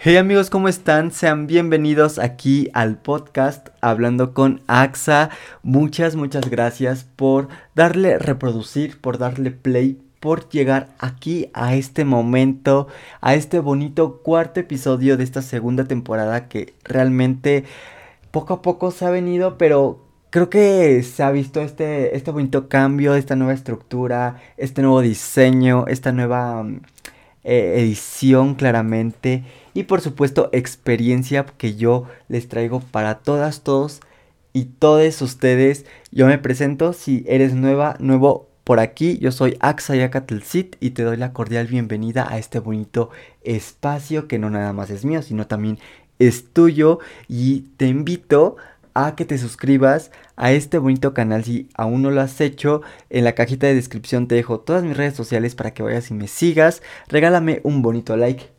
Hey amigos, ¿cómo están? Sean bienvenidos aquí al podcast Hablando con AXA. Muchas, muchas gracias por darle reproducir, por darle play, por llegar aquí a este momento, a este bonito cuarto episodio de esta segunda temporada que realmente poco a poco se ha venido, pero creo que se ha visto este, este bonito cambio, esta nueva estructura, este nuevo diseño, esta nueva mm, eh, edición claramente y por supuesto experiencia que yo les traigo para todas, todos y todos ustedes. Yo me presento, si eres nueva, nuevo por aquí, yo soy Axayacatelcit y te doy la cordial bienvenida a este bonito espacio que no nada más es mío, sino también es tuyo y te invito a que te suscribas a este bonito canal si aún no lo has hecho. En la cajita de descripción te dejo todas mis redes sociales para que vayas y me sigas. Regálame un bonito like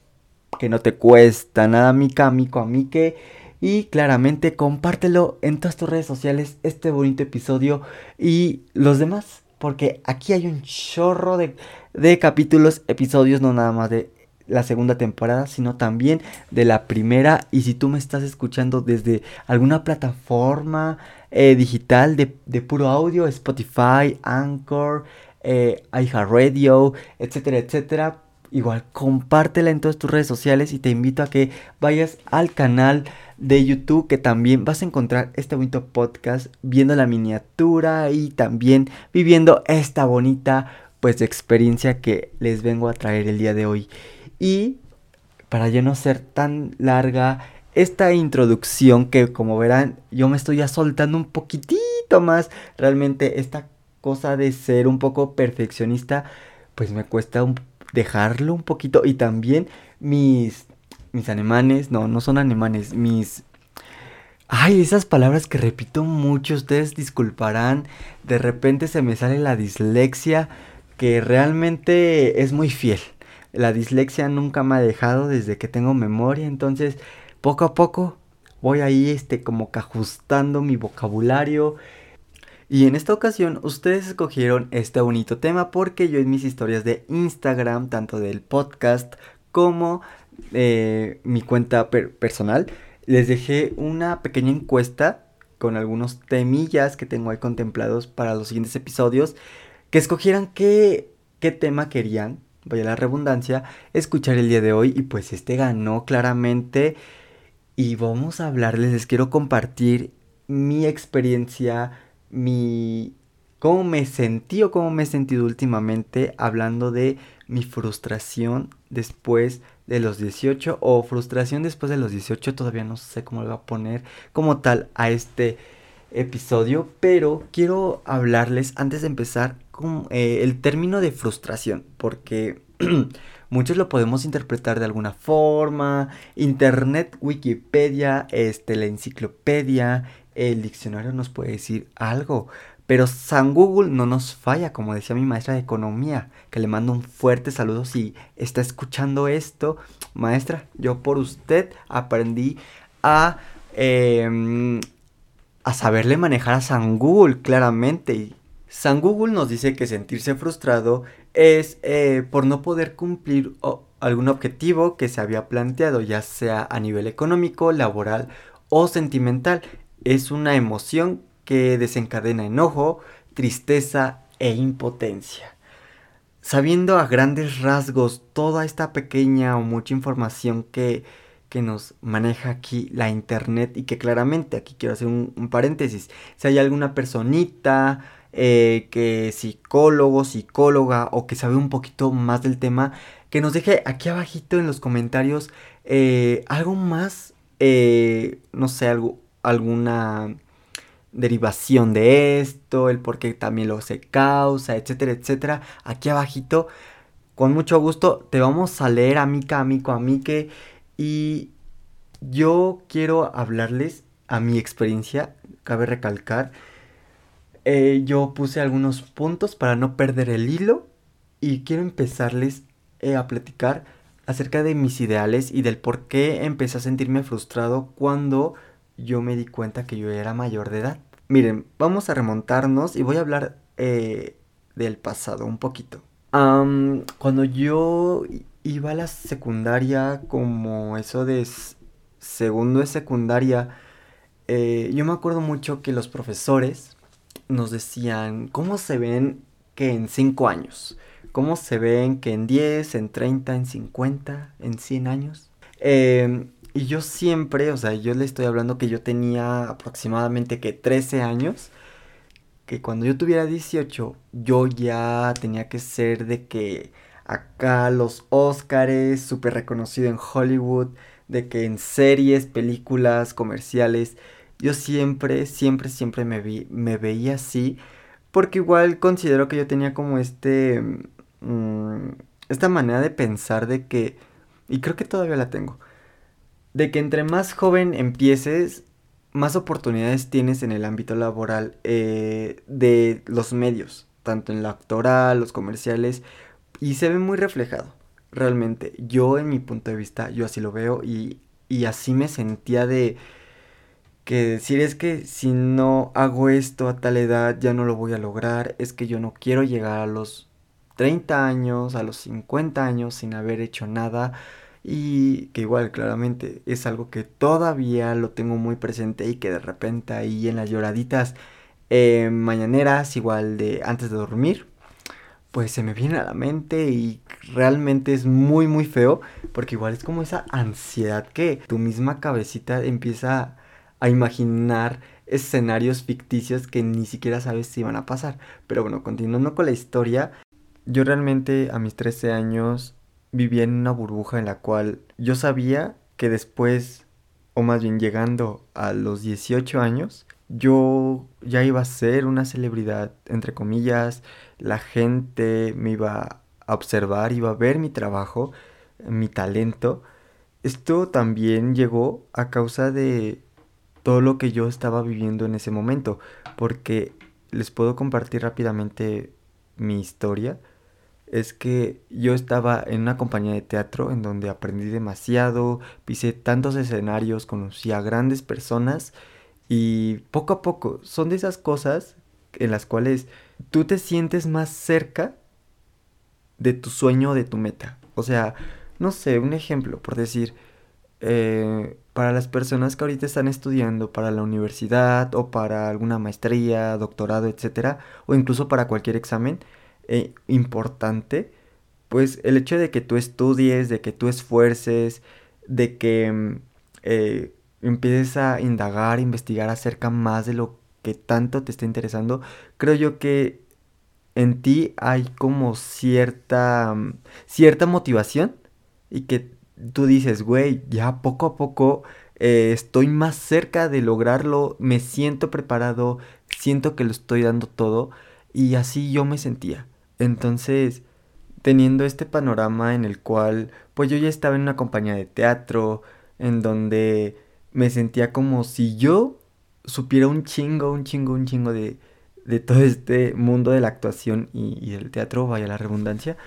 que no te cuesta nada, mica, amigo, amique. Y claramente compártelo en todas tus redes sociales este bonito episodio y los demás. Porque aquí hay un chorro de, de capítulos, episodios, no nada más de la segunda temporada, sino también de la primera. Y si tú me estás escuchando desde alguna plataforma eh, digital de, de, puro audio, Spotify, Anchor, eh, iHeartRadio, etcétera, etcétera, igual compártela en todas tus redes sociales y te invito a que vayas al canal de YouTube que también vas a encontrar este bonito podcast viendo la miniatura y también viviendo esta bonita pues experiencia que les vengo a traer el día de hoy. Y para ya no ser tan larga esta introducción que como verán yo me estoy ya soltando un poquitito más realmente esta cosa de ser un poco perfeccionista pues me cuesta un dejarlo un poquito. Y también mis, mis alemanes, no, no son alemanes, mis... Ay, esas palabras que repito mucho, ustedes disculparán. De repente se me sale la dislexia, que realmente es muy fiel. La dislexia nunca me ha dejado desde que tengo memoria, entonces poco a poco voy ahí este como que ajustando mi vocabulario y en esta ocasión ustedes escogieron este bonito tema porque yo en mis historias de Instagram, tanto del podcast como eh, mi cuenta personal, les dejé una pequeña encuesta con algunos temillas que tengo ahí contemplados para los siguientes episodios, que escogieran qué, qué tema querían, vaya la redundancia, escuchar el día de hoy. Y pues este ganó claramente. Y vamos a hablarles, les quiero compartir mi experiencia mi cómo me sentí o cómo me he sentido últimamente hablando de mi frustración después de los 18 o frustración después de los 18, todavía no sé cómo le voy a poner como tal a este episodio, pero quiero hablarles antes de empezar con eh, el término de frustración, porque muchos lo podemos interpretar de alguna forma, internet, Wikipedia, este, la enciclopedia, el diccionario nos puede decir algo. Pero San Google no nos falla, como decía mi maestra de economía, que le mando un fuerte saludo si está escuchando esto. Maestra, yo por usted aprendí a, em, a saberle manejar a San Google, claramente. San Google nos dice que sentirse frustrado es eh, por no poder cumplir algún objetivo que se había planteado, ya sea a nivel económico, laboral o sentimental es una emoción que desencadena enojo, tristeza e impotencia. Sabiendo a grandes rasgos toda esta pequeña o mucha información que, que nos maneja aquí la internet y que claramente aquí quiero hacer un, paréntesis, si hay alguna personita eh, que psicólogo, psicóloga o que sabe un poquito más del tema, que nos deje aquí abajito en los comentarios eh, algo más, eh, no sé, algo, alguna derivación de esto, el por qué también lo se causa, etcétera, etcétera. Aquí abajito, con mucho gusto, te vamos a leer amica, amico, amique. Y yo quiero hablarles a mi experiencia, cabe recalcar. Eh, yo puse algunos puntos para no perder el hilo y quiero empezarles eh, a platicar acerca de mis ideales y del por qué empecé a sentirme frustrado cuando yo me di cuenta que yo era mayor de edad. Miren, vamos a remontarnos y voy a hablar eh, del pasado un poquito. cuando yo iba a la secundaria como eso de segundo de secundaria, eh, yo me acuerdo mucho que los profesores nos decían cómo se ven que en 5 años, cómo se ven que en 10, en 30, en 50, en 100 años. Em, y yo siempre, o sea, yo le estoy hablando que yo tenía aproximadamente que 13 años, que cuando yo tuviera 18, yo ya tenía que ser de que acá los Oscars, súper reconocido en Hollywood, de que en series, películas, comerciales, yo siempre, siempre, siempre me, vi, me veía así, porque igual considero que yo tenía como este, mm, esta manera de pensar de que, y creo que todavía la tengo, de que entre más joven empieces, más oportunidades tienes en el ámbito laboral eh, de los medios, tanto en la actoral, los comerciales, y se ve muy reflejado, realmente. Yo en mi punto de vista, yo así lo veo y, y así me sentía de que decir es que si no hago esto a tal edad ya no lo voy a lograr, es que yo no quiero llegar a los 30 años, a los 50 años sin haber hecho nada y que igual claramente es algo que todavía lo tengo muy presente y que de repente ahí en las lloraditas eh, mañaneras igual de antes de dormir pues se me viene a la mente y realmente es muy muy feo porque igual es como esa ansiedad que tu misma cabecita empieza a imaginar escenarios ficticios que ni siquiera sabes si van a pasar. Pero bueno, continuando con la historia, yo realmente a mis 13 años vivía en una burbuja en la cual yo sabía que después, o más bien llegando a los 18 años, yo ya iba a ser una celebridad, entre comillas, la gente me iba a observar, iba a ver mi trabajo, mi talento. Esto también llegó a causa de todo lo que yo estaba viviendo en ese momento, porque les puedo compartir rápidamente mi historia. Es que yo estaba en una compañía de teatro en donde aprendí demasiado, pisé tantos escenarios, conocí a grandes personas y poco a poco son de esas cosas en las cuales tú te sientes más cerca de tu sueño, de tu meta. O sea, no sé, un ejemplo, por decir, eh, para las personas que ahorita están estudiando para la universidad o para alguna maestría, doctorado, etcétera, o incluso para cualquier examen eh, importante, pues el hecho de que tú estudies, de que tú esfuerces, de que mm, eh, empieces a indagar, investigar acerca más de lo que tanto te está interesando, creo yo que en ti hay como cierta, mm, cierta motivación y que tú dices, güey, ya poco a poco eh, estoy más cerca de lograrlo, me siento preparado, siento que lo estoy dando todo y así yo me sentía. Entonces, teniendo este panorama en el cual, pues yo ya estaba en una compañía de teatro, en donde me sentía como si yo supiera un chingo, un chingo, un chingo de, de todo este mundo de la actuación y, del teatro, vaya la redundancia,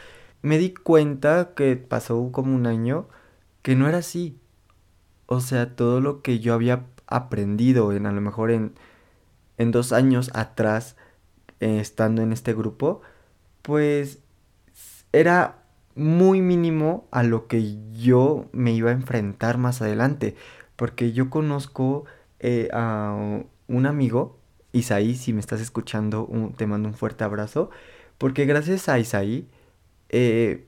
me di cuenta que pasó como un año que no era así. O sea, todo lo que yo había aprendido en a lo mejor en, en dos años atrás, eh, estando en este grupo, pues era muy mínimo a lo que yo me iba a enfrentar más adelante. Porque yo conozco eh, a un amigo, Isaí, si me estás escuchando, te mando un fuerte abrazo. Porque gracias a Isaí, eh,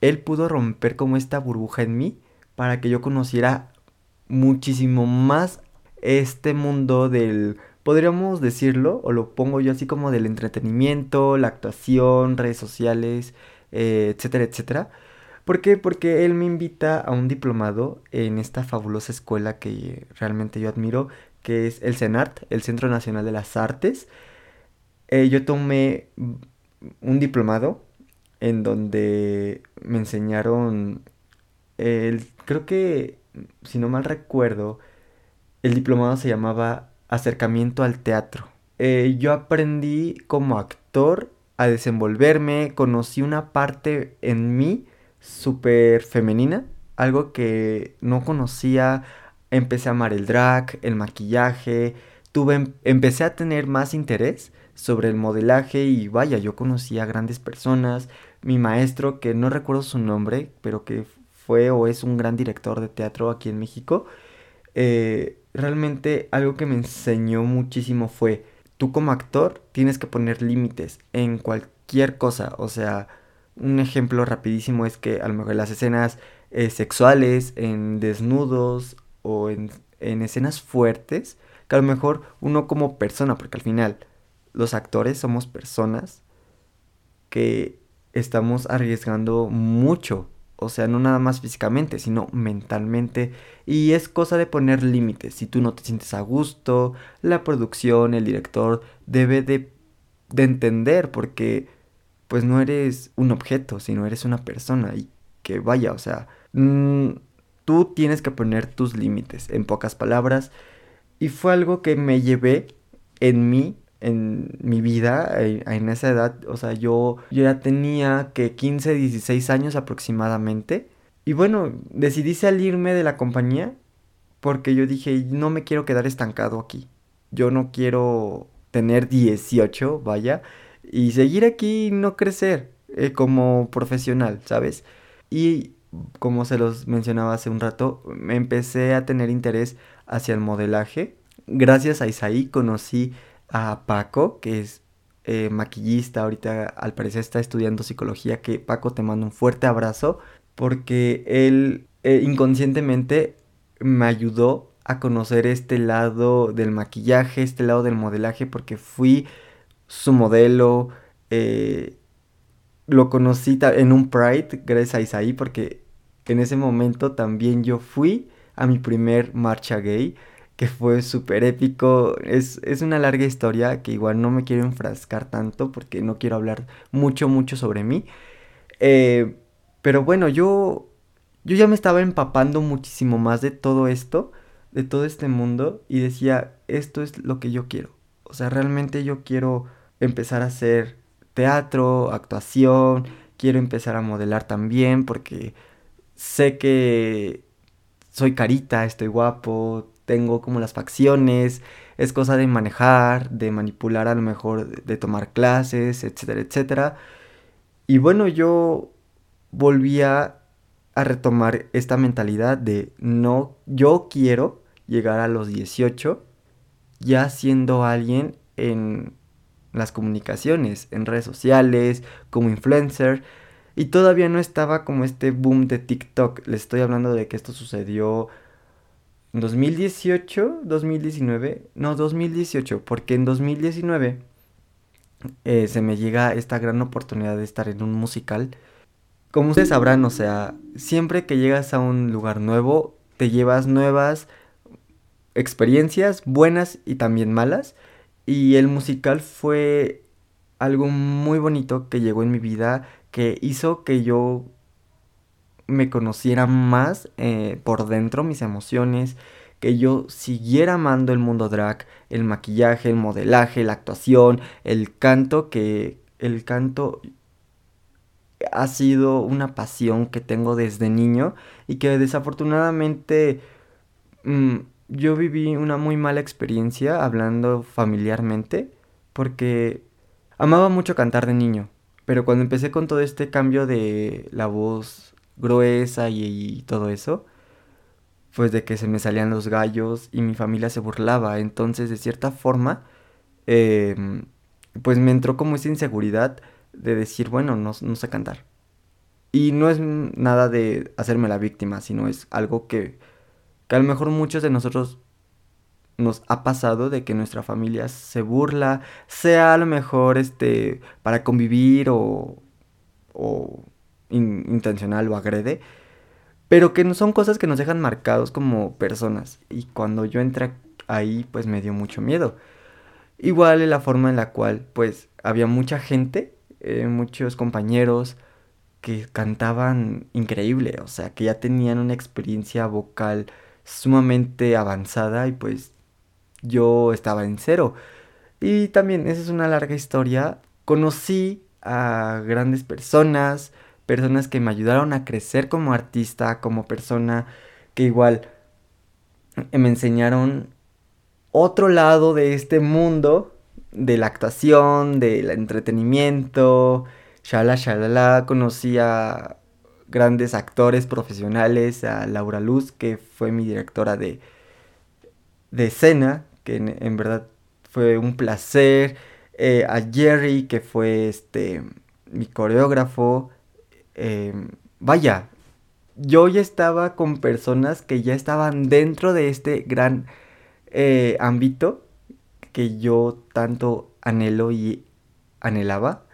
él pudo romper como esta burbuja en mí para que yo conociera muchísimo más este mundo del, podríamos decirlo, o lo pongo yo así como del entretenimiento, la actuación, redes sociales, eh, etcétera, etcétera. ¿Por qué? Porque él me invita a un diplomado en esta fabulosa escuela que realmente yo admiro, que es el CENART, el Centro Nacional de las Artes. Eh, yo tomé un diplomado en donde me enseñaron el creo que, si no mal recuerdo, el diplomado se llamaba Acercamiento al Teatro. Eh, yo aprendí como actor a desenvolverme, conocí una parte en mí súper femenina, algo que no conocía, empecé a amar el drag, el maquillaje, tuve, em, empecé a tener más interés sobre el modelaje y vaya, yo conocí a grandes personas, mi maestro, que no recuerdo su nombre, pero que fue o es un gran director de teatro aquí en México, eh, realmente algo que me enseñó muchísimo fue, tú como actor tienes que poner límites en cualquier cosa, o sea, un ejemplo rapidísimo es que a lo mejor las escenas eh, sexuales, en desnudos o en, en escenas fuertes, que a lo mejor uno como persona, porque al final los actores somos personas que estamos arriesgando mucho. O sea, no nada más físicamente, sino mentalmente. Y es cosa de poner límites. Si tú no te sientes a gusto, la producción, el director debe de, de entender porque pues no eres un objeto, sino eres una persona. Y que vaya, o sea, mm, tú tienes que poner tus límites, en pocas palabras. Y fue algo que me llevé en mí en mi vida, eh, en, esa edad, o sea, yo, ya tenía que 15, 16 años aproximadamente. Y bueno, decidí salirme de la compañía porque yo dije, no me quiero quedar estancado aquí. Yo no quiero tener 18, vaya, y seguir aquí y no crecer eh, como profesional, ¿sabes? Y como se los mencionaba hace un rato, me empecé a tener interés hacia el modelaje. Gracias a Isaí conocí a Paco, que es eh, maquillista, ahorita al parecer está estudiando psicología, que Paco te mando un fuerte abrazo, porque él eh, inconscientemente me ayudó a conocer este lado del maquillaje, este lado del modelaje, porque fui su modelo, eh, lo conocí en un Pride gracias a Isaí, porque en ese momento también yo fui a mi primer marcha gay que fue súper épico. Es, una larga historia que igual no me quiero enfrascar tanto porque no quiero hablar mucho, mucho sobre mí. Eh, pero bueno, yo, yo ya me estaba empapando muchísimo más de todo esto, de todo este mundo, y decía, esto es lo que yo quiero. O sea, realmente yo quiero empezar a hacer teatro, actuación, quiero empezar a modelar también porque sé que soy carita, estoy guapo, tengo como las facciones, es cosa de manejar, de manipular a lo mejor, de tomar clases, etcétera, etcétera. Y bueno, yo volvía a retomar esta mentalidad de no, yo quiero llegar a los 18 ya siendo alguien en las comunicaciones, en redes sociales, como influencer. Y todavía no estaba como este boom de TikTok. Les estoy hablando de que esto sucedió 2018, 2019, no, 2018, porque en 2019 eh, se me llega esta gran oportunidad de estar en un musical. Como ustedes sabrán, o sea, siempre que llegas a un lugar nuevo, te llevas nuevas experiencias, buenas y también malas. Y el musical fue algo muy bonito que llegó en mi vida, que hizo que yo me conociera más eh, por dentro mis emociones, que yo siguiera amando el mundo drag, el maquillaje, el modelaje, la actuación, el canto, que el canto ha sido una pasión que tengo desde niño y que desafortunadamente mm, yo viví una muy mala experiencia hablando familiarmente porque amaba mucho cantar de niño, pero cuando empecé con todo este cambio de la voz gruesa y, todo eso, pues de que se me salían los gallos y mi familia se burlaba. Entonces, de cierta forma, em, pues me entró como esa inseguridad de decir, bueno, no, no, sé cantar. Y no es nada de hacerme la víctima, sino es algo que, que a lo mejor muchos de nosotros nos ha pasado de que nuestra familia se burla, sea a lo mejor este para convivir o, o intencional o agrede, pero que son cosas que nos dejan marcados como personas. Y cuando yo entré ahí, pues me dio mucho miedo. Igual la forma en la cual, pues, había mucha gente, eh, muchos compañeros que cantaban increíble, o sea, que ya tenían una experiencia vocal sumamente avanzada y pues yo estaba en cero. Y también, esa es una larga historia. Conocí a grandes personas, personas que me ayudaron a crecer como artista, como persona, que igual me enseñaron otro lado de este mundo, de la actuación, del entretenimiento, shala, conocí a grandes actores profesionales, a Laura Luz, que fue mi directora de, de escena, que en, verdad fue un placer, eh, a Jerry, que fue este mi coreógrafo, em, vaya, yo ya estaba con personas que ya estaban dentro de este gran eh, ámbito que yo tanto anhelo y anhelaba.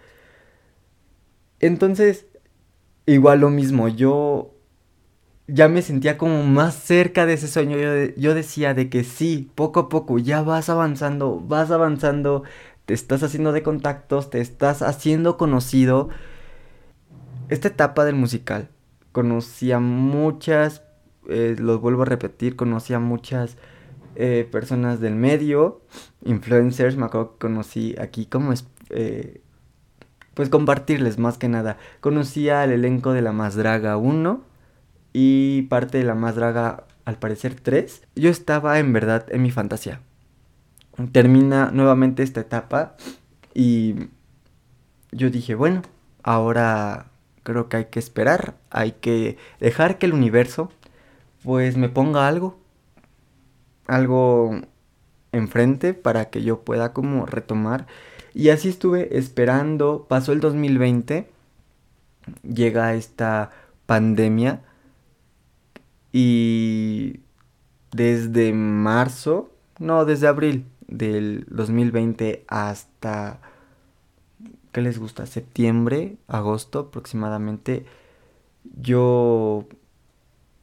Entonces, igual lo mismo, yo ya me sentía como más cerca de ese sueño. Yo, decía de que sí, poco a poco, ya vas avanzando, vas avanzando, te estás haciendo de contactos, te estás haciendo conocido. Esta etapa del musical, conocí a muchas, eh, los vuelvo a repetir, conocí a muchas eh, personas del medio, influencers, me acuerdo que conocí aquí como es, eh, pues compartirles más que nada. Conocí al elenco de La Más Draga 1 y parte de La Más Draga, al parecer 3. Yo estaba en verdad en mi fantasía. Termina nuevamente esta etapa y yo dije, bueno, ahora creo que hay que esperar, hay que dejar que el universo pues me ponga algo, algo enfrente para que yo pueda como retomar. Y así estuve esperando, pasó el 2020, llega esta pandemia y desde marzo, no, desde abril del 2020 hasta, ¿qué les gusta? Septiembre, agosto aproximadamente, yo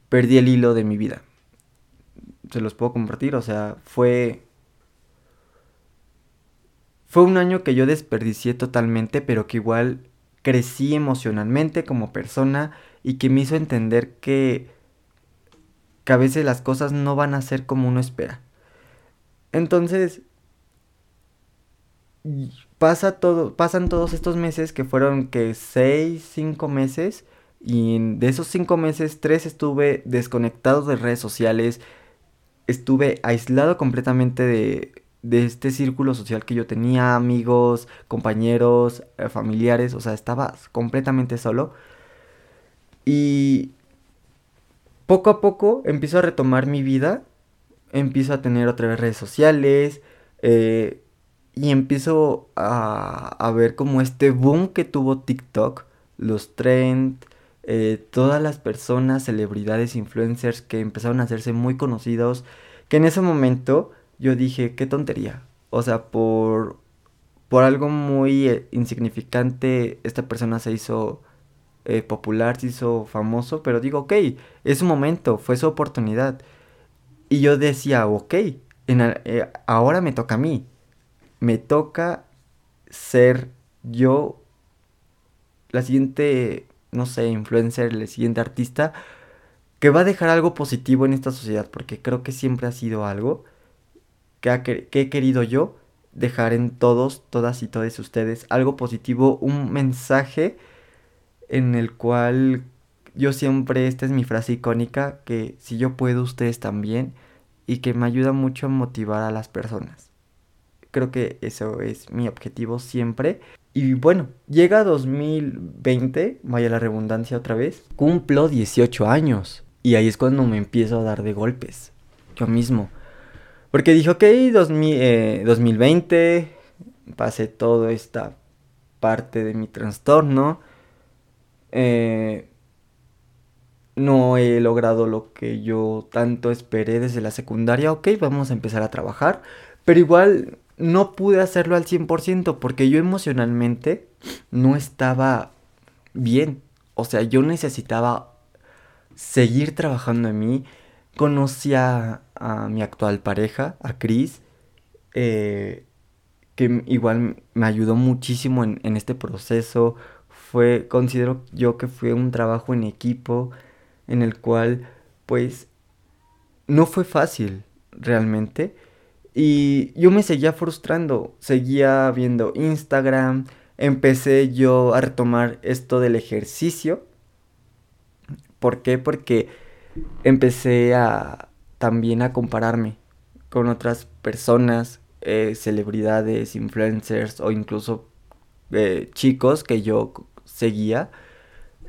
perdí el hilo de mi vida. Se los puedo compartir, o sea, fue fue un año que yo desperdicié totalmente, pero que igual crecí emocionalmente como persona y que me hizo entender que, que a veces las cosas no van a ser como uno espera. Entonces, pasa todo, pasan todos estos meses que fueron que 6, 5 meses y de esos 5 meses, 3 estuve desconectado de redes sociales, estuve aislado completamente de, de este círculo social que yo tenía, amigos, compañeros, eh, familiares, o sea, estaba completamente solo. Y poco a poco empiezo a retomar mi vida, empiezo a tener otras redes sociales, eh, y empiezo a, a, ver como este boom que tuvo TikTok, los trends, eh, todas las personas, celebridades, influencers que empezaron a hacerse muy conocidos, que en ese momento yo dije, qué tontería. O sea, por, por algo muy eh, insignificante, esta persona se hizo eh, popular, se hizo famoso, pero digo, ok, es un momento, fue su oportunidad. Y yo decía, ok, en, eh, ahora me toca a mí. Me toca ser yo la siguiente, no sé, influencer, el siguiente artista que va a dejar algo positivo en esta sociedad, porque creo que siempre ha sido algo que, he querido yo dejar en todos, todas y todos ustedes algo positivo, un mensaje en el cual yo siempre, esta es mi frase icónica, que si yo puedo, ustedes también, y que me ayuda mucho a motivar a las personas. Creo que eso es mi objetivo siempre. Y bueno, llega 2020, vaya la redundancia otra vez, cumplo 18 años. Y ahí es cuando me empiezo a dar de golpes. Yo mismo. Porque dijo, ok, 2020, eh, pasé toda esta parte de mi trastorno. Eh, no he logrado lo que yo tanto esperé desde la secundaria. Ok, vamos a empezar a trabajar. Pero igual no pude hacerlo al 100% porque yo emocionalmente no estaba bien. O sea, yo necesitaba seguir trabajando en mí, conocí a, mi actual pareja, a Chris, eh, que igual me ayudó muchísimo en, en, este proceso. Fue, considero yo que fue un trabajo en equipo en el cual, pues, no fue fácil realmente. Y yo me seguía frustrando, seguía viendo Instagram, empecé yo a retomar esto del ejercicio. ¿Por qué? Porque empecé a también a compararme con otras personas, eh, celebridades, influencers o incluso eh, chicos que yo seguía,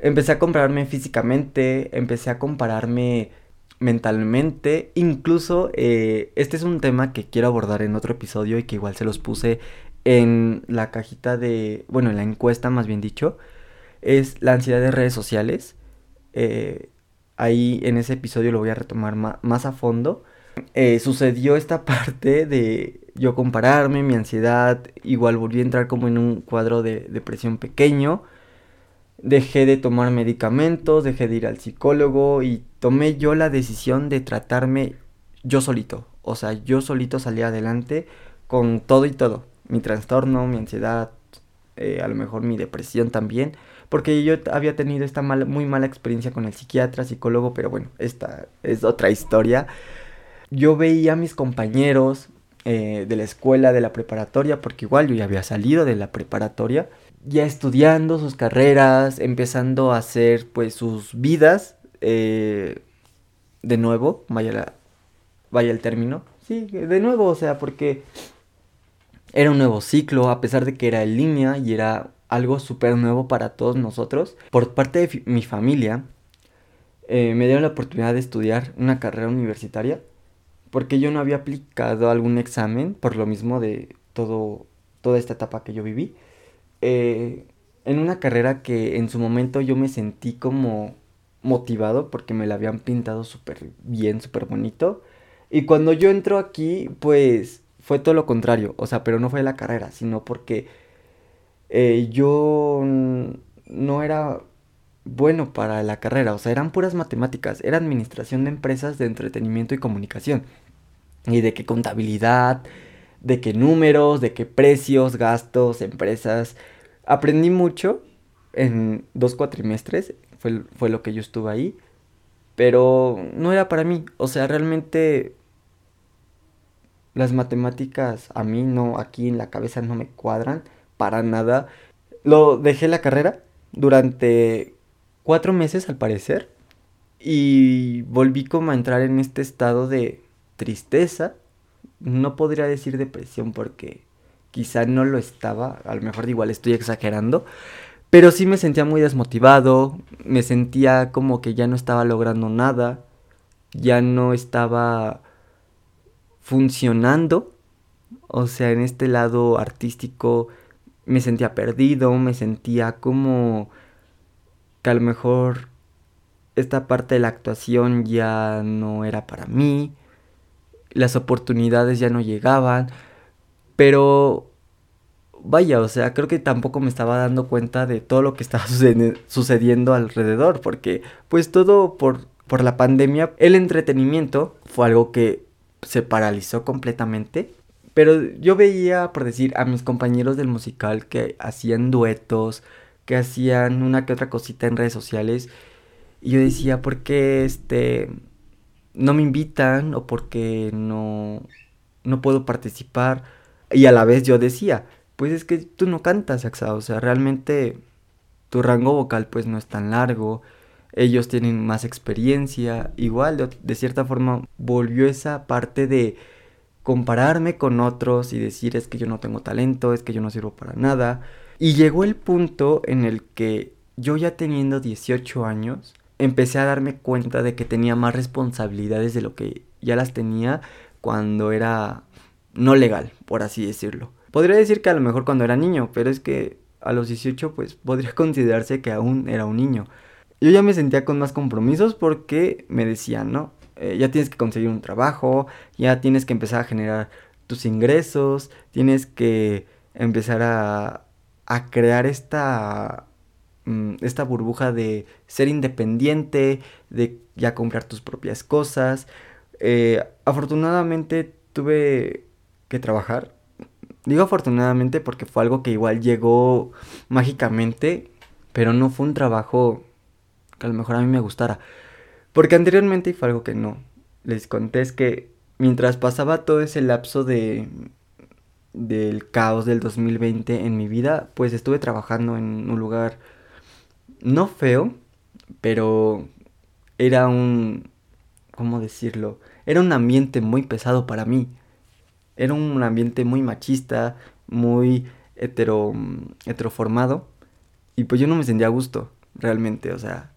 empecé a compararme físicamente, empecé a compararme mentalmente, incluso eh, este es un tema que quiero abordar en otro episodio y que igual se los puse en la cajita de, bueno, en la encuesta más bien dicho, es la ansiedad de redes sociales. Eh, ahí en ese episodio lo voy a retomar más a fondo. Eh, sucedió esta parte de yo compararme, mi ansiedad, igual volví a entrar como en un cuadro de depresión pequeño dejé de tomar medicamentos, dejé de ir al psicólogo y tomé yo la decisión de tratarme yo solito. O sea, yo solito salí adelante con todo y todo. Mi trastorno, mi ansiedad, eh, a lo mejor mi depresión también. Porque yo había tenido esta muy mala experiencia con el psiquiatra, psicólogo, pero bueno, esta es otra historia. Yo veía a mis compañeros eh, de la escuela, de la preparatoria, porque igual yo ya había salido de la preparatoria ya estudiando sus carreras, empezando a hacer pues sus vidas eh, de nuevo, vaya, vaya el término, sí, de nuevo, o sea, porque era un nuevo ciclo, a pesar de que era en línea y era algo súper nuevo para todos nosotros. Por parte de mi familia, eh, me dieron la oportunidad de estudiar una carrera universitaria, porque yo no había aplicado algún examen, por lo mismo de todo, toda esta etapa que yo viví. Eh, en una carrera que en su momento yo me sentí como motivado porque me la habían pintado súper bien, súper bonito. Y cuando yo entro aquí, pues fue todo lo contrario. O sea, pero no fue la carrera, sino porque eh, yo no era bueno para la carrera. O sea, eran puras matemáticas. Era administración de empresas de entretenimiento y comunicación. Y de qué contabilidad, de qué números, de qué precios, gastos, empresas. Aprendí mucho en dos cuatrimestres, fue, fue lo que yo estuve ahí, pero no era para mí. O sea, realmente las matemáticas a mí no, aquí en la cabeza no me cuadran para nada. Lo dejé la carrera durante cuatro meses al parecer y volví como a entrar en este estado de tristeza no podría decir depresión porque quizá no lo estaba, a lo mejor igual estoy exagerando, pero sí me sentía muy desmotivado, me sentía como que ya no estaba logrando nada, ya no estaba funcionando, o sea, en este lado artístico me sentía perdido, me sentía como que a lo mejor esta parte de la actuación ya no era para mí, las oportunidades ya no llegaban, pero vaya, o sea, creo que tampoco me estaba dando cuenta de todo lo que estaba sucediendo alrededor, porque pues todo por, por la pandemia, el entretenimiento fue algo que se paralizó completamente. Pero yo veía, por decir, a mis compañeros del musical que hacían duetos, que hacían una que otra cosita en redes sociales. Y yo decía, ¿por qué este no me invitan o porque no, no puedo participar. Y a la vez yo decía, pues es que tú no cantas, Axa, o sea, realmente tu rango vocal pues no es tan largo, ellos tienen más experiencia, igual de, de cierta forma volvió esa parte de compararme con otros y decir es que yo no tengo talento, es que yo no sirvo para nada. Y llegó el punto en el que yo ya teniendo 18 años, empecé a darme cuenta de que tenía más responsabilidades de lo que ya las tenía cuando era no legal, por así decirlo. Podría decir que a lo mejor cuando era niño, pero es que a los 18 pues podría considerarse que aún era un niño. Yo ya me sentía con más compromisos porque me decían, ¿no? Eh, ya tienes que conseguir un trabajo, ya tienes que empezar a generar tus ingresos, tienes que empezar a, a crear esta esta burbuja de ser independiente, de ya comprar tus propias cosas. Eh, afortunadamente tuve que trabajar. Digo afortunadamente porque fue algo que igual llegó mágicamente, pero no fue un trabajo que a lo mejor a mí me gustara. Porque anteriormente fue algo que no. Les conté es que mientras pasaba todo ese lapso de del caos del 2020 en mi vida, pues estuve trabajando en un lugar no feo, pero era un, ¿cómo decirlo? Era un ambiente muy pesado para mí. Era un ambiente muy machista, muy hetero, heteroformado. Y pues yo no me sentía a gusto, realmente, o sea,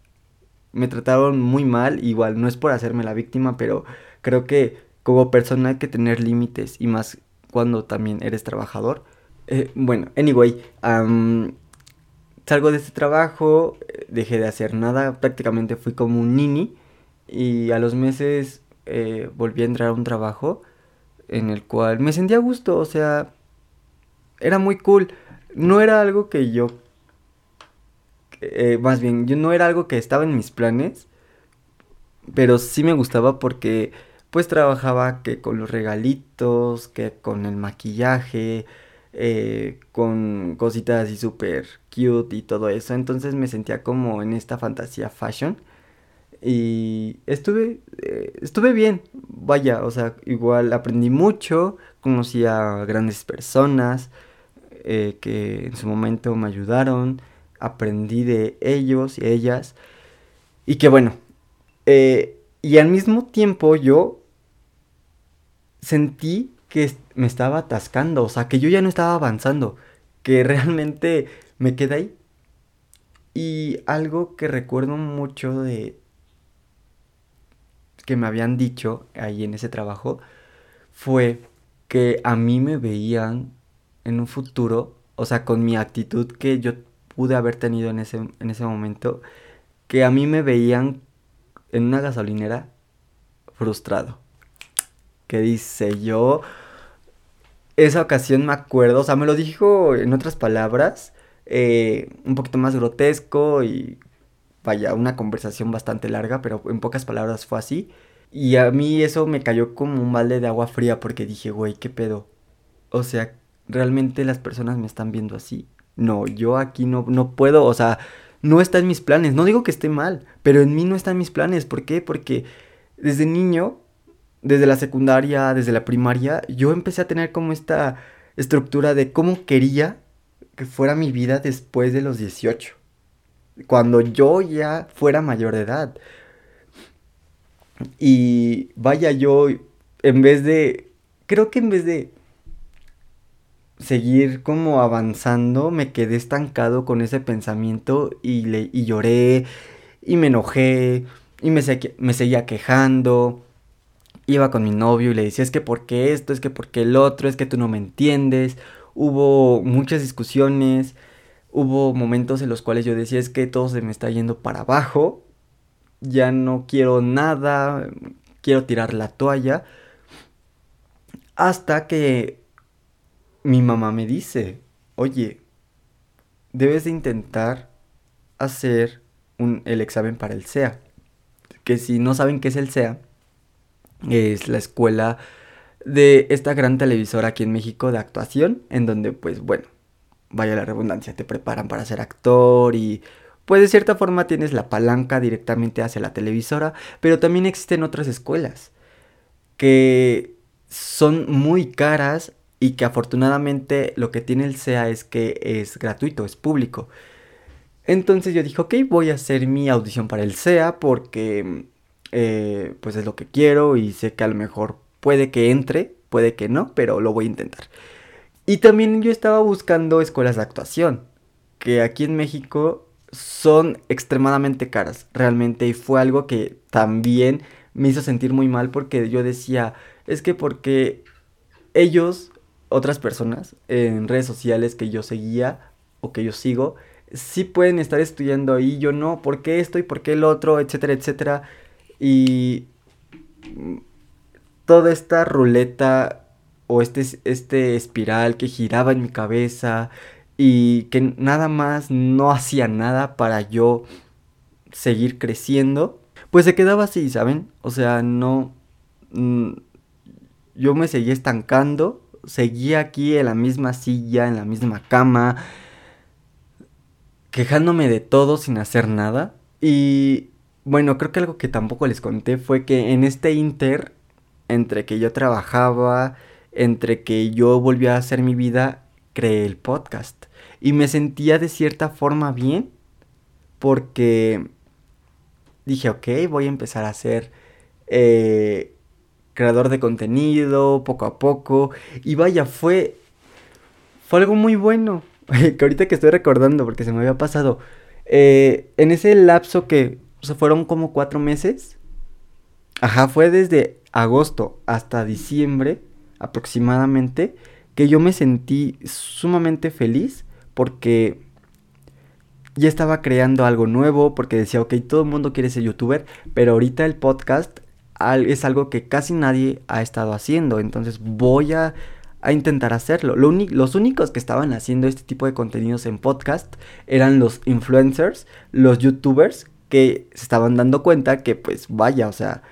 me trataron muy mal, igual no es por hacerme la víctima, pero creo que como persona hay que tener límites y más cuando también eres trabajador. Eh, bueno, anyway, salgo de este trabajo, dejé de hacer nada, prácticamente fui como un nini y a los meses eh, volví a entrar a un trabajo en el cual me sentía a gusto, o sea, era muy cool. No era algo que yo eh, más bien, yo no era algo que estaba en mis planes, pero sí me gustaba porque pues trabajaba que con los regalitos, que con el maquillaje, eh, con cositas así súper cute y todo eso. Entonces me sentía como en esta fantasía fashion. Y estuve, eh, estuve bien, vaya, o sea, igual aprendí mucho, conocí a grandes personas que en su momento me ayudaron aprendí de ellos y ellas. Y que bueno, eh, y al mismo tiempo yo sentí que me estaba atascando, o sea, que yo ya no estaba avanzando, que realmente me quedé ahí. Y algo que recuerdo mucho de que me habían dicho ahí en ese trabajo fue que a mí me veían en un futuro, o sea, con mi actitud que yo pude haber tenido en ese, en ese momento, que a mí me veían en una gasolinera frustrado. Que dice yo, esa ocasión me acuerdo, o sea, me lo dijo en otras palabras, eh, un poquito más grotesco y vaya, una conversación bastante larga, pero en pocas palabras fue así. Y a mí eso me cayó como un balde de agua fría porque dije, güey, ¿qué pedo? O sea, realmente las personas me están viendo así no, yo aquí no, no puedo, o sea, no está en mis planes. No digo que esté mal, pero en mí no está en mis planes. ¿Por qué? Porque desde niño, desde la secundaria, desde la primaria, yo empecé a tener como esta estructura de cómo quería que fuera mi vida después de los 18. Cuando yo ya fuera mayor de edad. Y vaya yo, en vez de, creo que en vez de seguir como avanzando, me quedé estancado con ese pensamiento y, le, y lloré y me enojé y me, me seguía quejando. Iba con mi novio y le decía, es que por qué esto, es que por qué el otro, es que tú no me entiendes. Hubo muchas discusiones, hubo momentos en los cuales yo decía, es que todo se me está yendo para abajo, ya no quiero nada, quiero tirar la toalla. Hasta que mi mamá me dice, oye, debes de intentar hacer un, el examen para el SEA. Que si no saben qué es el SEA, es la escuela de esta gran televisora aquí en México de actuación, en donde pues bueno, vaya la redundancia, te preparan para ser actor y pues de cierta forma tienes la palanca directamente hacia la televisora, pero también existen otras escuelas que son muy caras y que afortunadamente lo que tiene el SEA es que es gratuito, es público. Entonces yo dije, ok, voy a hacer mi audición para el SEA porque eh, pues es lo que quiero y sé que a lo mejor puede que entre, puede que no, pero lo voy a intentar. Y también yo estaba buscando escuelas de actuación, que aquí en México son extremadamente caras, realmente, y fue algo que también me hizo sentir muy mal porque yo decía, es que porque ellos otras personas en redes sociales que yo seguía o que yo sigo, sí pueden estar estudiando ahí, yo no, ¿por qué esto y por qué el otro, etcétera, etcétera? Y toda esta ruleta o este, este espiral que giraba en mi cabeza y que nada más no hacía nada para yo seguir creciendo, pues se quedaba así, ¿saben? O sea, no... Mm, yo me seguía estancando seguía aquí en la misma silla, en la misma cama, quejándome de todo sin hacer nada. Y bueno, creo que algo que tampoco les conté fue que en este inter, entre que yo trabajaba, entre que yo volví a hacer mi vida, creé el podcast. Y me sentía de cierta forma bien porque dije, ok, voy a empezar a hacer eh, creador de contenido, poco a poco. Y vaya, fue, fue algo muy bueno. que ahorita que estoy recordando porque se me había pasado, eh, en ese lapso que se fueron como cuatro meses, ajá, fue desde agosto hasta diciembre aproximadamente que yo me sentí sumamente feliz porque ya estaba creando algo nuevo, porque decía, ok, todo el mundo quiere ser youtuber, pero ahorita el podcast es algo que casi nadie ha estado haciendo, entonces voy a, intentar hacerlo. los únicos que estaban haciendo este tipo de contenidos en podcast eran los influencers, los youtubers, que se estaban dando cuenta que pues vaya, o sea,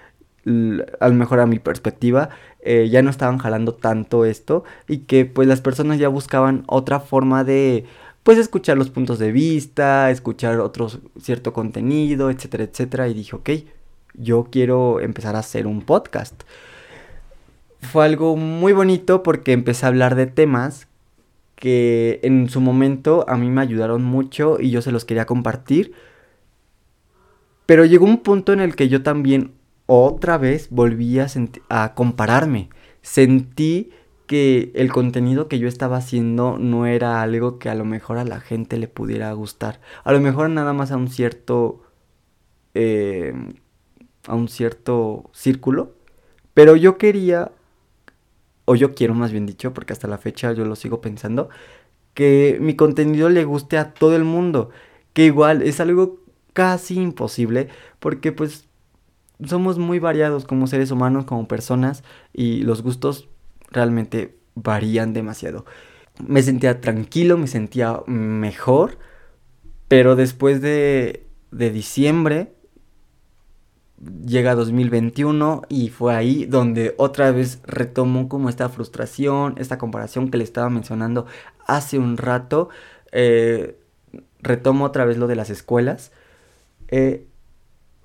a lo mejor a mi perspectiva, eh, ya no estaban jalando tanto esto y que pues las personas ya buscaban otra forma de pues escuchar los puntos de vista, escuchar otro cierto contenido, etcétera, etcétera. Y dije, ok, yo quiero empezar a hacer un podcast. Fue algo muy bonito porque empecé a hablar de temas que en su momento a mí me ayudaron mucho y yo se los quería compartir. Pero llegó un punto en el que yo también otra vez volví a, a compararme. Sentí que el contenido que yo estaba haciendo no era algo que a lo mejor a la gente le pudiera gustar. A lo mejor nada más a un cierto... Eh, a un cierto círculo. Pero yo quería, o yo quiero más bien dicho, porque hasta la fecha yo lo sigo pensando, que mi contenido le guste a todo el mundo. Que igual es algo casi imposible, porque pues somos muy variados como seres humanos, como personas, y los gustos realmente varían demasiado. Me sentía tranquilo, me sentía mejor, pero después de, de diciembre llega 2021 y fue ahí donde otra vez retomó como esta frustración, esta comparación que le estaba mencionando hace un rato. Eh, retomo otra vez lo de las escuelas. Eh,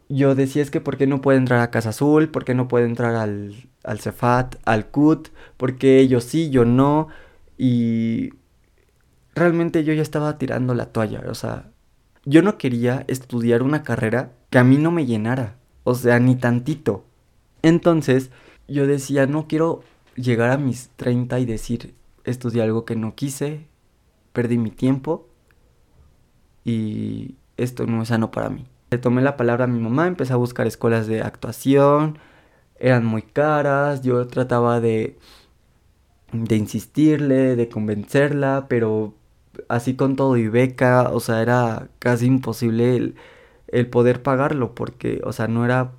yo decía es que por qué no puede entrar a Casa Azul, por qué no puede entrar al, al Cefat, al CUT, porque ellos sí, yo no. Y realmente yo ya estaba tirando la toalla, o sea, yo no quería estudiar una carrera que a mí no me llenara, o sea, ni tantito. Entonces, yo decía, no quiero llegar a mis 30 y decir, estudié algo que no quise, perdí mi tiempo y esto no es sano para mí. Le tomé la palabra a mi mamá, empecé a buscar escuelas de actuación, eran muy caras, yo trataba de, de insistirle, de convencerla, pero así con todo y beca, o sea, era casi imposible el, el poder pagarlo, porque, o sea, no era,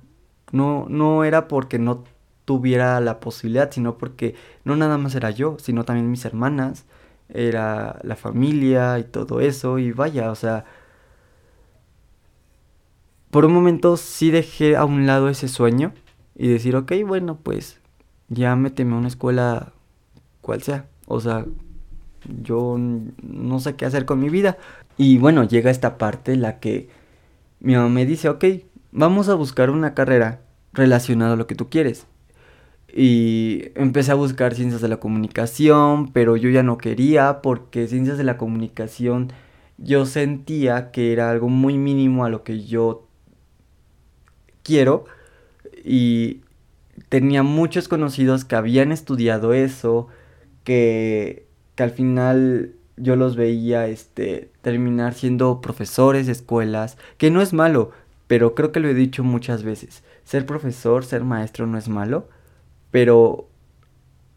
no, no era porque no tuviera la posibilidad, sino porque no nada más era yo, sino también mis hermanas, era la familia y todo eso, y vaya, o sea, por un momento sí dejé a un lado ese sueño y decir, ok, bueno, pues ya méteme a una escuela cual sea. O sea, yo no sé qué hacer con mi vida. Y bueno, llega esta parte en la que mi mamá me dice, ok, vamos a buscar una carrera relacionada a lo que tú quieres. Y empecé a buscar ciencias de la comunicación, pero yo ya no quería porque ciencias de la comunicación yo sentía que era algo muy mínimo a lo que yo quiero y tenía muchos conocidos que habían estudiado eso, que, que al final yo los veía este, terminar siendo profesores de escuelas, que no es malo, pero creo que lo he dicho muchas veces, ser profesor, ser maestro no es malo, pero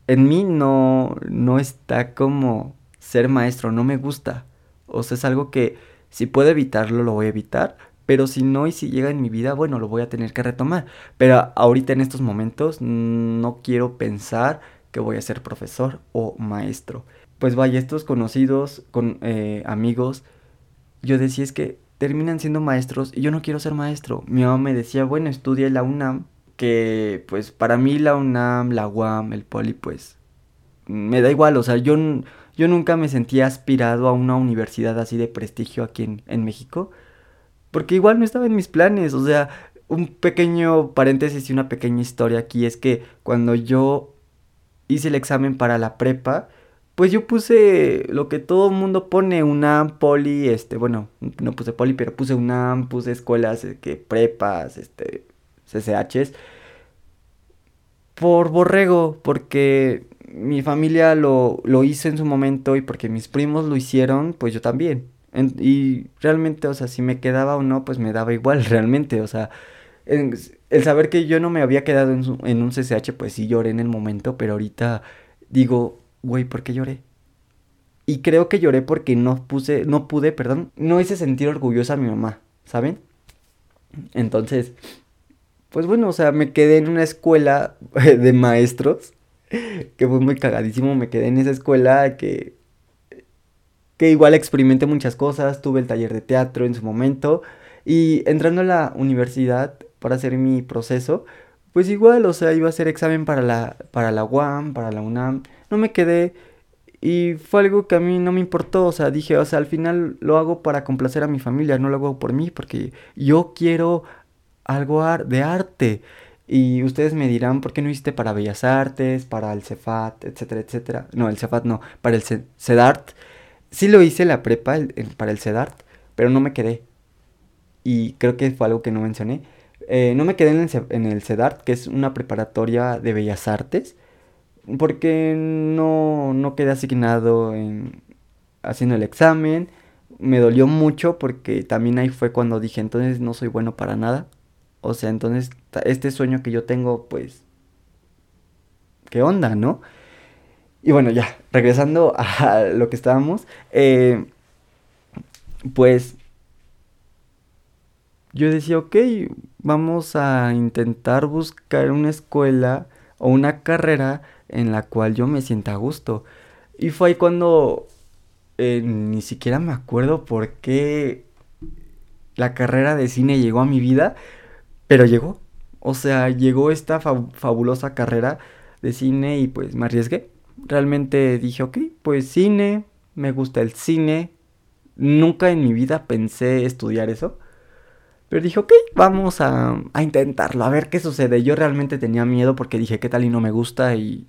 en mí no, no está como ser maestro, no me gusta, o sea, es algo que si puedo evitarlo, lo voy a evitar, pero si no y si llega en mi vida, bueno, lo voy a tener que retomar. Pero ahorita en estos momentos no quiero pensar que voy a ser profesor o maestro. Pues vaya, estos conocidos, con eh, amigos, yo decía es que terminan siendo maestros y yo no quiero ser maestro. Mi mamá me decía, bueno, estudia la UNAM, que pues para mí la UNAM, la UAM, el Poli, pues me da igual, o sea, yo, yo nunca me sentía aspirado a una universidad así de prestigio aquí en, en México. Porque igual no estaba en mis planes. O sea, un pequeño paréntesis y una pequeña historia aquí es que cuando yo hice el examen para la prepa, pues yo puse lo que todo mundo pone, una poli, este, bueno, no puse poli, pero puse una puse escuelas, eh, que prepas, este, CCHs, por borrego, porque mi familia lo, lo hizo en su momento y porque mis primos lo hicieron, pues yo también. Y realmente, o sea, si me quedaba o no, pues me daba igual, realmente. O sea, el saber que yo no me había quedado en, en, un CCH, pues sí lloré en el momento, pero ahorita digo, güey, ¿por qué lloré? Y creo que lloré porque no puse, no pude, perdón, no hice sentir orgullosa a mi mamá, ¿saben? Entonces, pues bueno, o sea, me quedé en una escuela de maestros, que fue muy cagadísimo, me quedé en esa escuela que, que igual experimenté muchas cosas, tuve el taller de teatro en su momento, y entrando a la universidad para hacer mi proceso, pues igual, o sea, iba a hacer examen para la, para la UAM, para la UNAM, no me quedé, y fue algo que a mí no me importó, o sea, dije, o sea, al final lo hago para complacer a mi familia, no lo hago por mí, porque yo quiero algo de arte. Y ustedes me dirán, ¿por qué no hiciste para Bellas Artes, para el Cefat, etcétera, etcétera? No, el Cefat no, para el CEDART. Sí lo hice la prepa para el CEDART, pero no me quedé. Y creo que fue algo que no mencioné. Eh, no me quedé en el, en el que es una preparatoria de Bellas Artes porque no, no quedé asignado en, haciendo el examen. Me dolió mucho porque también ahí fue cuando dije, entonces no soy bueno para nada. O sea, entonces este sueño que yo tengo, pues, ¿qué onda, no? Y bueno, ya, regresando a lo que estábamos, eh, pues yo decía, ok, vamos a intentar buscar una escuela o una carrera en la cual yo me sienta a gusto. Y fue ahí cuando eh, ni siquiera me acuerdo por qué la carrera de cine llegó a mi vida, pero llegó. O sea, llegó esta fabulosa carrera de cine y pues me arriesgué. Realmente dije, ok, pues cine, me gusta el cine. Nunca en mi vida pensé estudiar eso. Pero dije, ok, vamos a, intentarlo, a ver qué sucede. Yo realmente tenía miedo porque dije, ¿qué tal y no me gusta? Y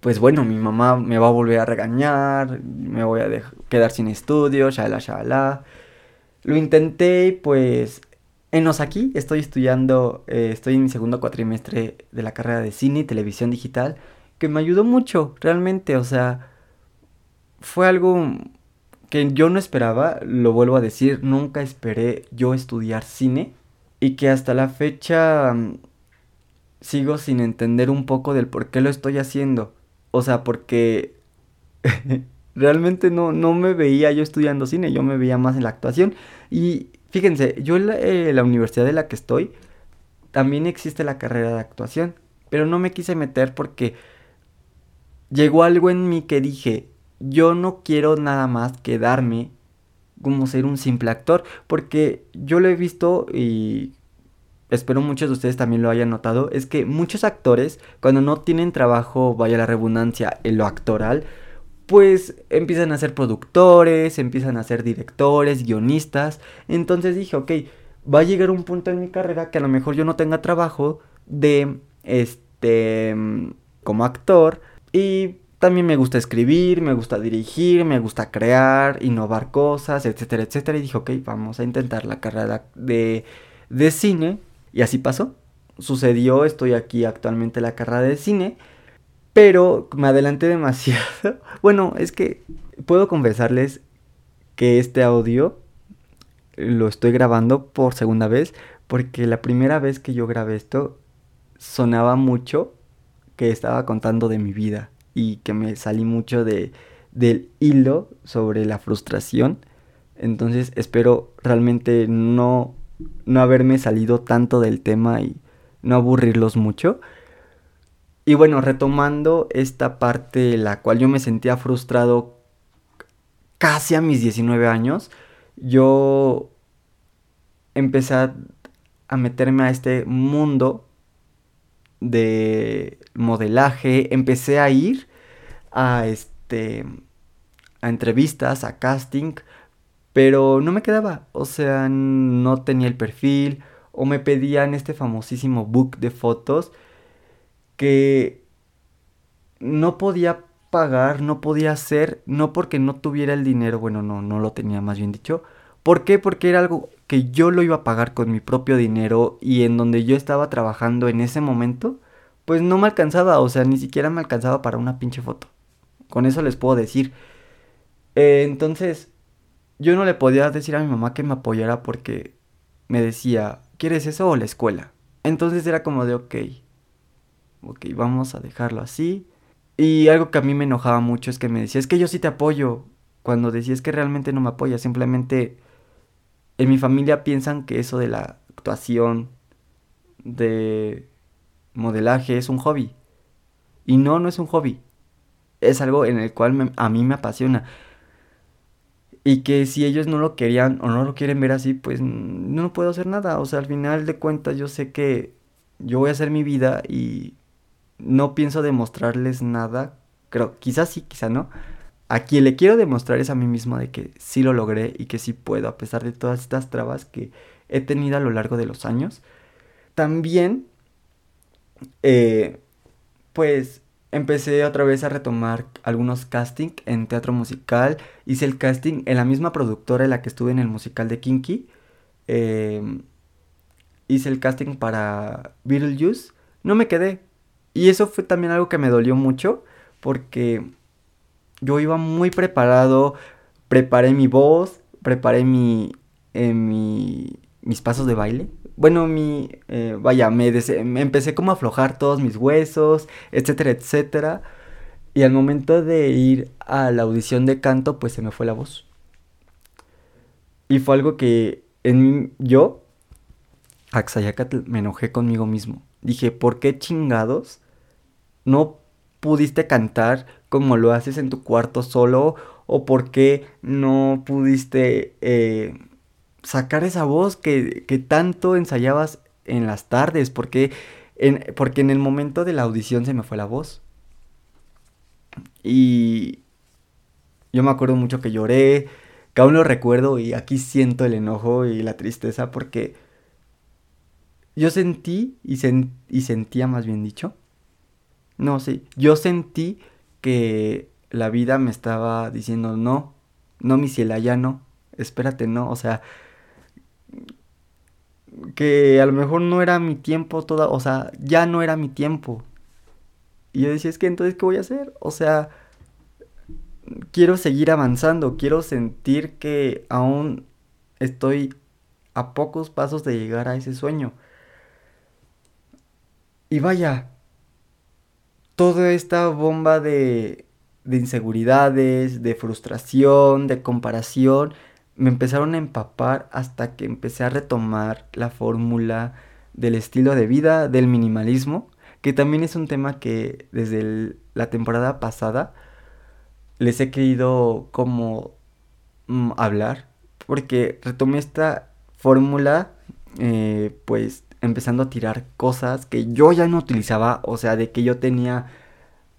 pues bueno, mi mamá me va a volver a regañar, me voy a quedar sin estudios, shala, shala. Lo intenté pues enos aquí, estoy estudiando, eh, estoy en mi segundo cuatrimestre de la carrera de cine y televisión digital, que me ayudó mucho, realmente, o sea, fue algo que yo no esperaba, lo vuelvo a decir, nunca esperé yo estudiar cine y que hasta la fecha mm, sigo sin entender un poco del por qué lo estoy haciendo. O sea, porque realmente no, no me veía yo estudiando cine, yo me veía más en la actuación. Y fíjense, yo en la, eh, la universidad de la que estoy, también existe la carrera de actuación, pero no me quise meter porque llegó algo en mí que dije, yo no quiero nada más quedarme como ser un simple actor, porque yo lo he visto y espero muchos de ustedes también lo hayan notado, es que muchos actores cuando no tienen trabajo, vaya la redundancia, en lo actoral, pues empiezan a ser productores, empiezan a ser directores, guionistas, entonces dije, ok, va a llegar un punto en mi carrera que a lo mejor yo no tenga trabajo de, este, como actor y también me gusta escribir, me gusta dirigir, me gusta crear, innovar cosas, etcétera, etcétera. Y dije, ok, vamos a intentar la carrera de, de cine. Y así pasó. Sucedió, estoy aquí actualmente en la carrera de cine. Pero me adelanté demasiado. Bueno, es que puedo confesarles que este audio lo estoy grabando por segunda vez. Porque la primera vez que yo grabé esto sonaba mucho que estaba contando de mi vida y que me salí mucho de, del hilo sobre la frustración. Entonces espero realmente no, no haberme salido tanto del tema y no aburrirlos mucho. Y bueno, retomando esta parte la cual yo me sentía frustrado casi a mis 19 años, yo empecé a meterme a este mundo de modelaje, empecé a ir a este a entrevistas, a casting, pero no me quedaba, o sea, no tenía el perfil o me pedían este famosísimo book de fotos que no podía pagar, no podía hacer, no porque no tuviera el dinero, bueno, no, no lo tenía más bien dicho. ¿Por qué? Porque era algo que yo lo iba a pagar con mi propio dinero y en donde yo estaba trabajando en ese momento, pues no me alcanzaba, o sea, ni siquiera me alcanzaba para una pinche foto. Con eso les puedo decir. Eh, entonces, yo no le podía decir a mi mamá que me apoyara porque me decía, ¿quieres eso o la escuela? Entonces era como de, ok, ok, vamos a dejarlo así. Y algo que a mí me enojaba mucho es que me decía, es que yo sí te apoyo. Cuando decías que realmente no me apoya, simplemente en mi familia piensan que eso de la actuación, de modelaje, es un hobby. Y no, no es un hobby. Es algo en el cual a mí me apasiona. Y que si ellos no lo querían o no lo quieren ver así, pues no puedo hacer nada. O sea, al final de cuentas yo sé que yo voy a hacer mi vida y no pienso demostrarles nada. Creo, quizás sí, quizá no. A quien le quiero demostrar es a mí mismo de que sí lo logré y que sí puedo, a pesar de todas estas trabas que he tenido a lo largo de los años. También, eh, pues empecé otra vez a retomar algunos castings en teatro musical. Hice el casting en la misma productora en la que estuve en el musical de Kinky. Eh, hice el casting para Beetlejuice. No me quedé. Y eso fue también algo que me dolió mucho porque yo iba muy preparado, preparé mi voz, preparé mi, eh, mis pasos de baile. Bueno, mi, eh, vaya, me, me, empecé como a aflojar todos mis huesos, etcétera, etcétera. Y al momento de ir a la audición de canto, pues se me fue la voz. Y fue algo que en yo, Axayacatl, me enojé conmigo mismo. Dije, ¿por qué chingados no pudiste cantar como lo haces en tu cuarto solo o por qué no pudiste eh, sacar esa voz que, tanto ensayabas en las tardes, porque en, porque en el momento de la audición se me fue la voz. Y yo me acuerdo mucho que lloré, que aún lo recuerdo y aquí siento el enojo y la tristeza porque yo sentí y, y sentía más bien dicho. No, sí, yo sentí que la vida me estaba diciendo, no, no, mi ciela, ya no, espérate, no, o sea, que a lo mejor no era mi tiempo toda, o sea, ya no era mi tiempo. Y yo decía, es que entonces, ¿qué voy a hacer? O sea, quiero seguir avanzando, quiero sentir que aún estoy a pocos pasos de llegar a ese sueño. Y vaya, toda esta bomba de, de inseguridades, de frustración, de comparación, me empezaron a empapar hasta que empecé a retomar la fórmula del estilo de vida, del minimalismo, que también es un tema que desde la temporada pasada les he querido como mm, hablar, porque retomé esta fórmula, eh, pues empezando a tirar cosas que yo ya no utilizaba, o sea, de que yo tenía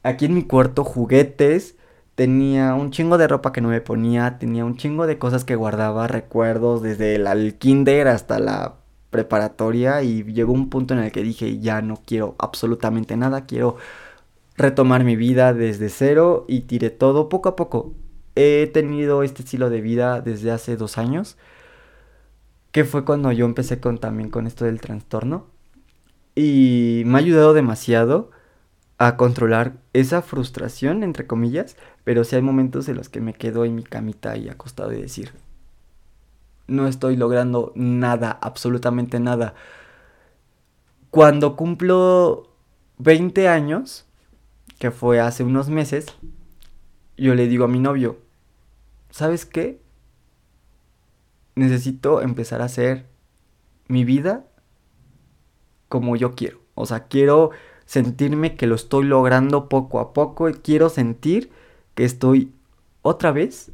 aquí en mi cuarto juguetes, tenía un chingo de ropa que no me ponía, tenía un chingo de cosas que guardaba, recuerdos desde el kinder hasta la preparatoria y llegó un punto en el que dije ya no quiero absolutamente nada, quiero retomar mi vida desde cero y tiré todo poco a poco. He tenido este estilo de vida desde hace dos años que fue cuando yo empecé con también con esto del trastorno y me ha ayudado demasiado a controlar esa frustración entre comillas, pero sí hay momentos en los que me quedo en mi camita y acostado y decir no estoy logrando nada, absolutamente nada. Cuando cumplo 20 años, que fue hace unos meses, yo le digo a mi novio, ¿sabes qué? Necesito empezar a hacer mi vida como yo quiero. O sea, quiero sentirme que lo estoy logrando poco a poco. Y quiero sentir que estoy otra vez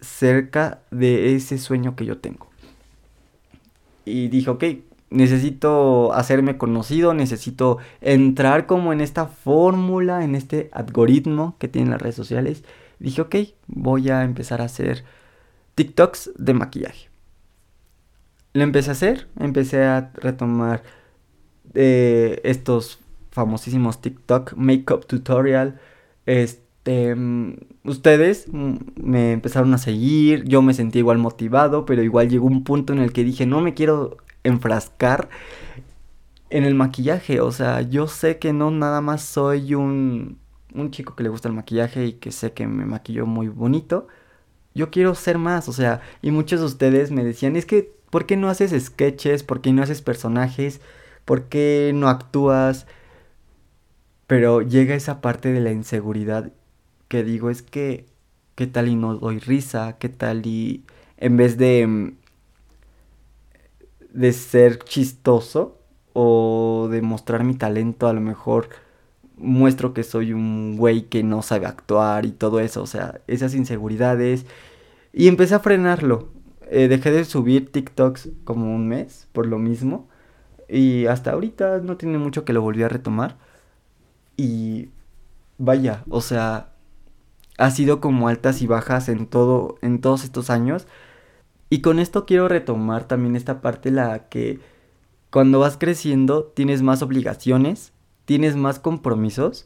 cerca de ese sueño que yo tengo. Y dije, ok, necesito hacerme conocido, necesito entrar como en esta fórmula, en este algoritmo que tienen las redes sociales. Dije, ok, voy a empezar a hacer TikToks de maquillaje lo empecé a hacer, empecé a retomar eh, estos famosísimos TikTok Makeup Tutorial. Este, mm, ustedes mm, me empezaron a seguir, yo me sentí igual motivado, pero igual llegó un punto en el que dije, no me quiero enfrascar en el maquillaje. O sea, yo sé que no nada más soy un, un chico que le gusta el maquillaje y que sé que me maquillo muy bonito. Yo quiero ser más, o sea, y muchos de ustedes me decían, es que, ¿por qué no haces sketches? ¿Por qué no haces personajes? ¿Por qué no actúas? Pero llega esa parte de la inseguridad que digo, es que, ¿qué tal y no doy risa? ¿Qué tal y en vez de, mm, de ser chistoso o de mostrar mi talento, a lo mejor muestro que soy un güey que no sabe actuar y todo eso, o sea, esas inseguridades. Y empecé a frenarlo. Eh, dejé de subir TikToks como un mes por lo mismo. Y hasta ahorita no tiene mucho que lo volví a retomar. Y vaya, o sea, ha sido como altas y bajas en todo en todos estos años. Y con esto quiero retomar también esta parte la que cuando vas creciendo tienes más obligaciones, tienes más compromisos,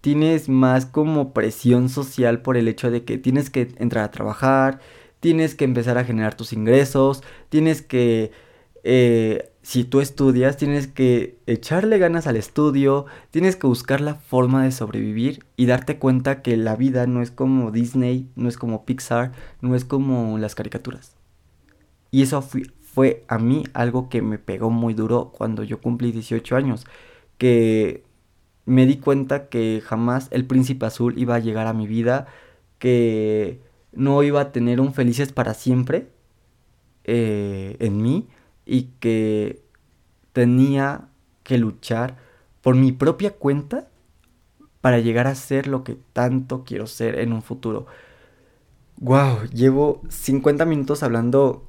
tienes más como presión social por el hecho de que tienes que entrar a trabajar, tienes que empezar a generar tus ingresos, tienes que eh, si tú estudias, tienes que echarle ganas al estudio, tienes que buscar la forma de sobrevivir y darte cuenta que la vida no es como Disney, no es como Pixar, no es como las caricaturas. Y eso fue a mí algo que me pegó muy duro cuando yo cumplí 18 años, que me di cuenta que jamás el príncipe azul iba a llegar a mi vida, que no iba a tener un felices para siempre eh, en mí y que tenía que luchar por mi propia cuenta para llegar a ser lo que tanto quiero ser en un futuro. Wow, llevo 50 minutos hablando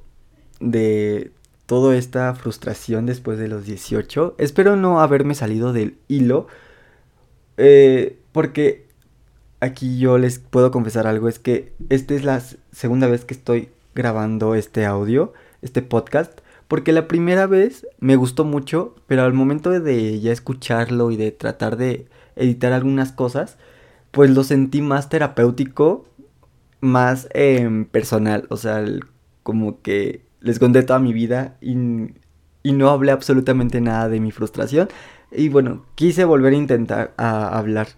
de toda esta frustración después de los 18. Espero no haberme salido del hilo. Eh, porque aquí yo les puedo confesar algo. Es que esta es la segunda vez que estoy grabando este audio, este podcast. Porque la primera vez me gustó mucho, pero al momento de ya escucharlo y de tratar de editar algunas cosas, pues lo sentí más terapéutico, más em, personal. O sea, como que les conté toda mi vida y, y, no hablé absolutamente nada de mi frustración. Y bueno, quise volver a intentar a hablar,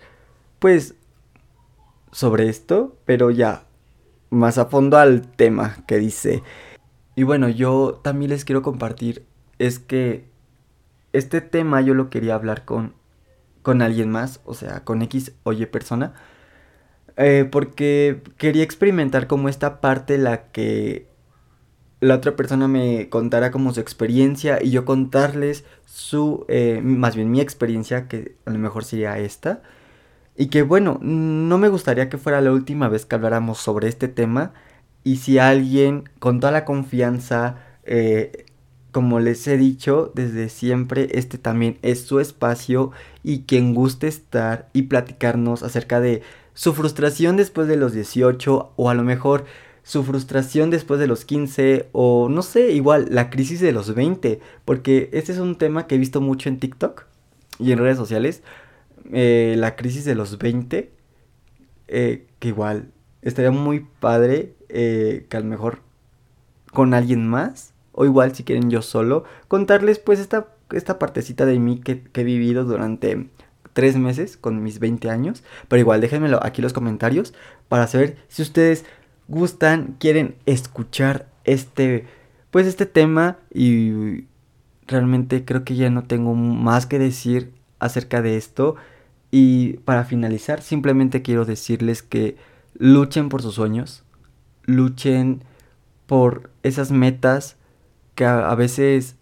pues, sobre esto, pero ya más a fondo al tema que dice y bueno, yo también les quiero compartir es que este tema yo lo quería hablar con, con alguien más, o sea, con X o Y persona, eh, porque quería experimentar como esta parte la que la otra persona me contara como su experiencia y yo contarles su, eh, más bien mi experiencia, que a lo mejor sería esta. Y que bueno, no me gustaría que fuera la última vez que habláramos sobre este tema, y si alguien con toda la confianza, eh, como les he dicho desde siempre, este también es su espacio y quien guste estar y platicarnos acerca de su frustración después de los 18 o a lo mejor su frustración después de los 15 o no sé, igual la crisis de los 20, porque este es un tema que he visto mucho en TikTok y en redes sociales, eh, la crisis de los 20, eh, que igual estaría muy padre eh, que a lo mejor con alguien más, o igual si quieren yo solo, contarles pues esta, esta partecita de mí que, he vivido durante tres meses con mis 20 años. Pero igual déjenmelo aquí en los comentarios para saber si ustedes gustan, quieren escuchar este, pues este tema y realmente creo que ya no tengo más que decir acerca de esto. Y para finalizar, simplemente quiero decirles que luchen por sus sueños, luchen por esas metas que a, veces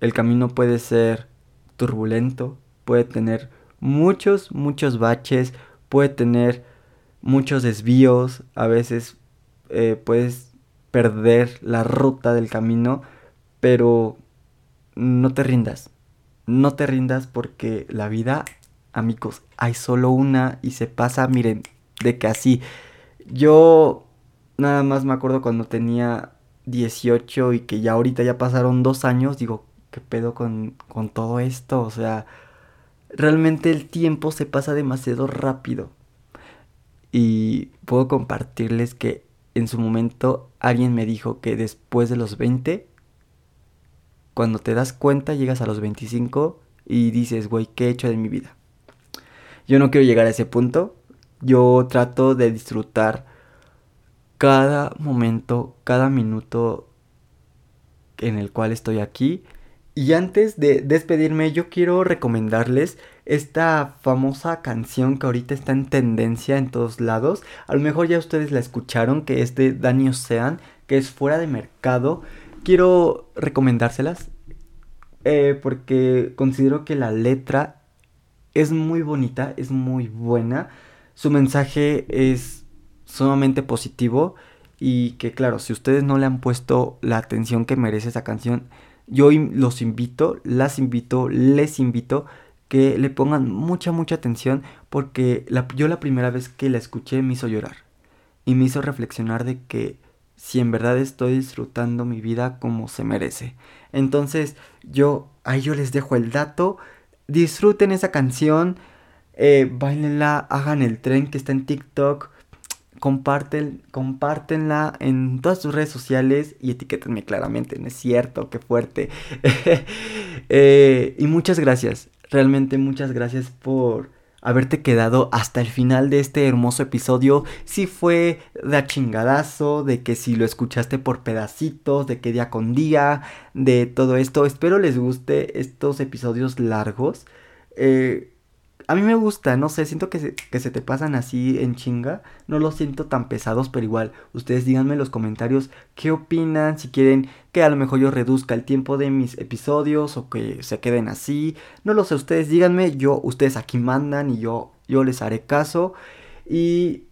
el camino puede ser turbulento, puede tener muchos, muchos baches, puede tener muchos desvíos, a veces eh, puedes perder la ruta del camino, pero no te rindas, no te rindas porque la vida, amigos, hay solo una y se pasa, miren, de que así. Yo nada más me acuerdo cuando tenía 18 y que ya ahorita ya pasaron dos años, digo, ¿qué pedo con, con todo esto? O sea, realmente el tiempo se pasa demasiado rápido. Y puedo compartirles que en su momento alguien me dijo que después de los 20 cuando te das cuenta llegas a los 25 y dices, güey, ¿qué he hecho de mi vida? Yo no quiero llegar a ese punto. Yo trato de disfrutar cada momento, cada minuto en el cual estoy aquí. Y antes de despedirme, yo quiero recomendarles esta famosa canción que ahorita está en tendencia en todos lados. A lo mejor ya ustedes la escucharon, que es de Danny Ocean, que es fuera de mercado. Quiero recomendárselas eh, porque considero que la letra es muy bonita, es muy buena. Su mensaje es sumamente positivo y que claro, si ustedes no le han puesto la atención que merece esa canción, yo los invito, las invito, les invito que le pongan mucha, mucha atención porque yo la primera vez que la escuché me hizo llorar y me hizo reflexionar de que si en verdad estoy disfrutando mi vida como se merece. Entonces yo, ahí yo les dejo el dato, disfruten esa canción, eh, bailenla, hagan el tren que está en TikTok, comparten, compártenla en todas sus redes sociales y etiquétenme claramente, no es cierto, qué fuerte. Eh, y muchas gracias, realmente muchas gracias por haberte quedado hasta el final de este hermoso episodio. Si fue de chingadazo, de que si lo escuchaste por pedacitos, de que día con día, de todo esto. Espero les guste estos episodios largos. Eh, a mí me gusta, no sé, siento que se, que se te pasan así en chinga. No los siento tan pesados, pero igual, ustedes díganme en los comentarios qué opinan, si quieren que a lo mejor yo reduzca el tiempo de mis episodios o que se queden así. No lo sé, ustedes díganme, yo, ustedes aquí mandan y yo, yo les haré caso. Y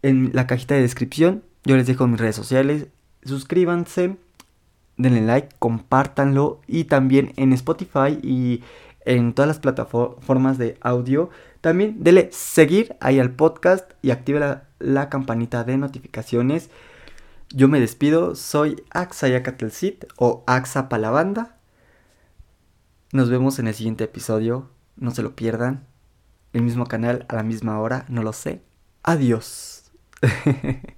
en la cajita de descripción yo les dejo mis redes sociales. Suscríbanse, denle like, compártanlo y también en Spotify y en todas las plataformas de audio. También dele seguir ahí al podcast y active la, campanita de notificaciones. Yo me despido, soy Axa Yakatelcit o Axa Palabanda. Nos vemos en el siguiente episodio, no se lo pierdan. El mismo canal a la misma hora, no lo sé. Adiós.